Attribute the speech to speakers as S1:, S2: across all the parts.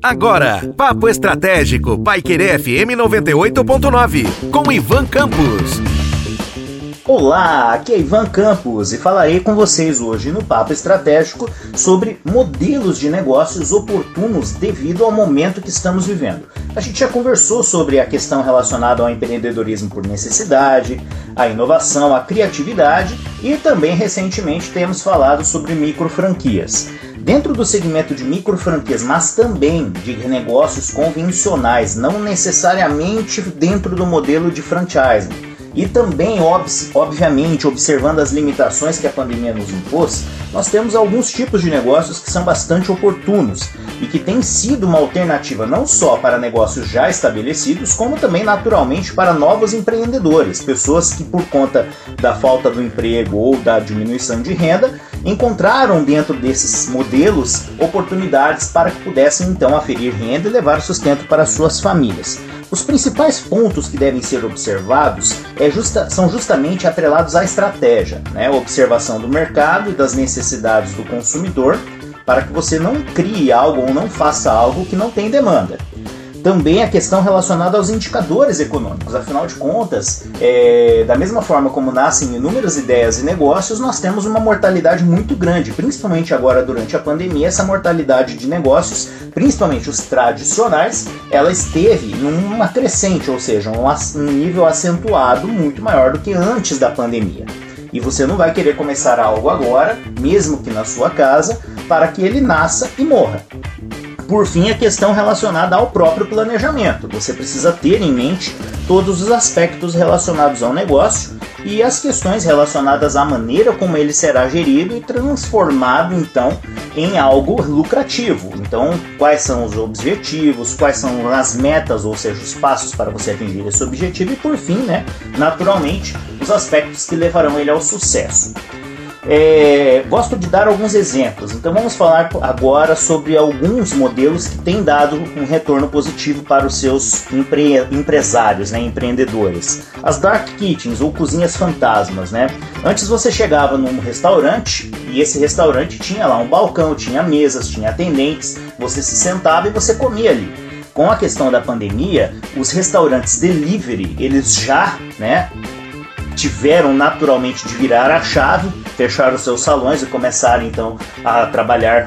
S1: Agora, Papo Estratégico, Paiquerê FM 98.9, com Ivan Campos.
S2: Olá, aqui é Ivan Campos e falarei com vocês hoje no Papo Estratégico sobre modelos de negócios oportunos devido ao momento que estamos vivendo. A gente já conversou sobre a questão relacionada ao empreendedorismo por necessidade, a inovação, a criatividade e também recentemente temos falado sobre micro franquias. Dentro do segmento de micro franquias, mas também de negócios convencionais, não necessariamente dentro do modelo de franchising e também, ob obviamente, observando as limitações que a pandemia nos impôs, nós temos alguns tipos de negócios que são bastante oportunos e que têm sido uma alternativa não só para negócios já estabelecidos, como também naturalmente para novos empreendedores, pessoas que por conta da falta do emprego ou da diminuição de renda, encontraram dentro desses modelos oportunidades para que pudessem então aferir renda e levar sustento para suas famílias. Os principais pontos que devem ser observados é justa, são justamente atrelados à estratégia, né? observação do mercado e das necessidades do consumidor, para que você não crie algo ou não faça algo que não tem demanda. Também a questão relacionada aos indicadores econômicos. Afinal de contas, é, da mesma forma como nascem inúmeras ideias e negócios, nós temos uma mortalidade muito grande, principalmente agora durante a pandemia. Essa mortalidade de negócios, principalmente os tradicionais, ela esteve numa crescente, ou seja, um, um nível acentuado muito maior do que antes da pandemia. E você não vai querer começar algo agora, mesmo que na sua casa, para que ele nasça e morra. Por fim, a questão relacionada ao próprio planejamento. Você precisa ter em mente todos os aspectos relacionados ao negócio e as questões relacionadas à maneira como ele será gerido e transformado então em algo lucrativo. Então, quais são os objetivos, quais são as metas, ou seja, os passos para você atingir esse objetivo e por fim, né, naturalmente, os aspectos que levarão ele ao sucesso. É, gosto de dar alguns exemplos, então vamos falar agora sobre alguns modelos que têm dado um retorno positivo para os seus empre empresários, né, empreendedores. As dark kitchens ou cozinhas fantasmas, né? Antes você chegava num restaurante e esse restaurante tinha lá um balcão, tinha mesas, tinha atendentes, você se sentava e você comia ali com a questão da pandemia, os restaurantes delivery, eles já, né, tiveram naturalmente de virar a chave, fechar os seus salões e começar então a trabalhar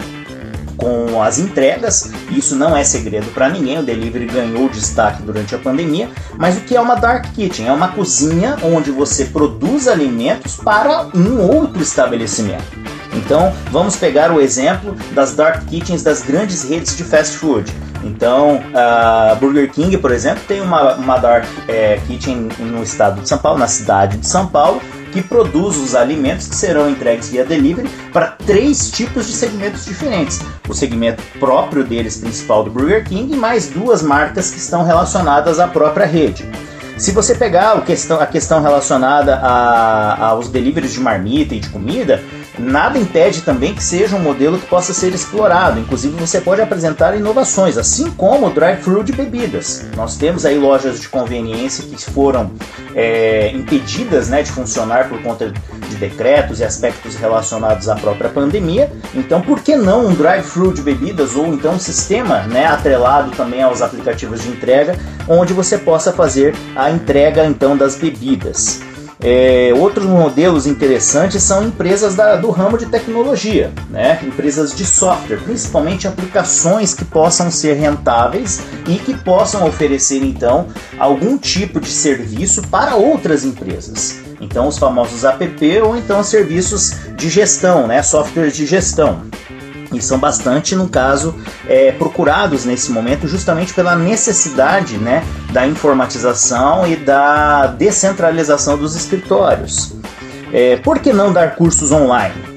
S2: com as entregas. Isso não é segredo para ninguém, o delivery ganhou destaque durante a pandemia. Mas o que é uma dark kitchen? É uma cozinha onde você produz alimentos para um outro estabelecimento. Então, vamos pegar o exemplo das dark kitchens das grandes redes de fast food. Então, a Burger King, por exemplo, tem uma, uma dark é, kitchen no estado de São Paulo, na cidade de São Paulo, que produz os alimentos que serão entregues via delivery para três tipos de segmentos diferentes. O segmento próprio deles, principal do Burger King, e mais duas marcas que estão relacionadas à própria rede. Se você pegar a questão, a questão relacionada aos deliveries de marmita e de comida, Nada impede também que seja um modelo que possa ser explorado. Inclusive, você pode apresentar inovações, assim como o drive-thru de bebidas. Nós temos aí lojas de conveniência que foram é, impedidas né, de funcionar por conta de decretos e aspectos relacionados à própria pandemia. Então, por que não um drive-thru de bebidas ou então um sistema né, atrelado também aos aplicativos de entrega, onde você possa fazer a entrega então das bebidas? É, outros modelos interessantes são empresas da, do ramo de tecnologia, né? empresas de software, principalmente aplicações que possam ser rentáveis e que possam oferecer então algum tipo de serviço para outras empresas. Então, os famosos app ou então serviços de gestão, né? softwares de gestão e são bastante, no caso, é, procurados nesse momento justamente pela necessidade né, da informatização e da descentralização dos escritórios. É, por que não dar cursos online?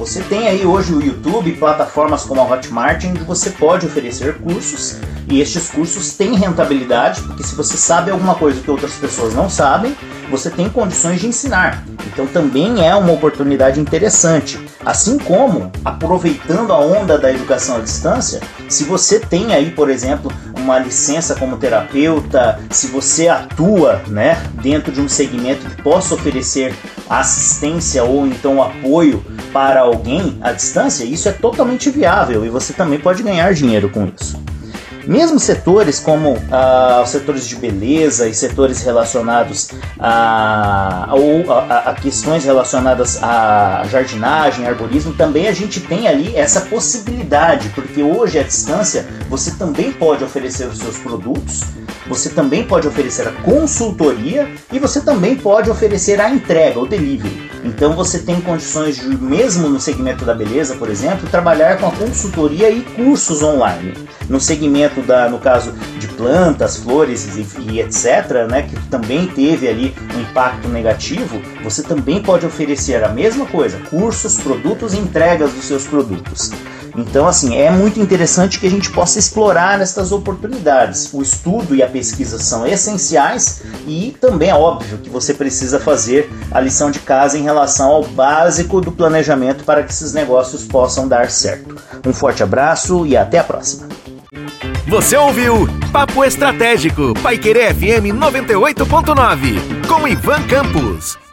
S2: Você tem aí hoje o YouTube, plataformas como a Hotmart, onde você pode oferecer cursos e estes cursos têm rentabilidade, porque se você sabe alguma coisa que outras pessoas não sabem, você tem condições de ensinar. Então também é uma oportunidade interessante. Assim como, aproveitando a onda da educação à distância, se você tem aí, por exemplo, uma licença como terapeuta, se você atua né, dentro de um segmento que possa oferecer assistência ou então apoio para alguém à distância, isso é totalmente viável e você também pode ganhar dinheiro com isso. Mesmo setores como ah, os setores de beleza e setores relacionados a, a, a, questões relacionadas à jardinagem, arborismo, também a gente tem ali essa possibilidade, porque hoje à distância você também pode oferecer os seus produtos, você também pode oferecer a consultoria e você também pode oferecer a entrega, o delivery. Então você tem condições de, mesmo no segmento da beleza, por exemplo, trabalhar com a consultoria e cursos online. No segmento da, no caso de plantas, flores e, e etc, né, que também teve ali um impacto negativo, você também pode oferecer a mesma coisa, cursos, produtos e entregas dos seus produtos. Então, assim, é muito interessante que a gente possa explorar estas oportunidades. O estudo e a pesquisa são essenciais e também é óbvio que você precisa fazer a lição de casa em relação ao básico do planejamento para que esses negócios possam dar certo. Um forte abraço e até a próxima.
S1: Você ouviu Papo Estratégico, Paiquerê FM 98.9, com Ivan Campos.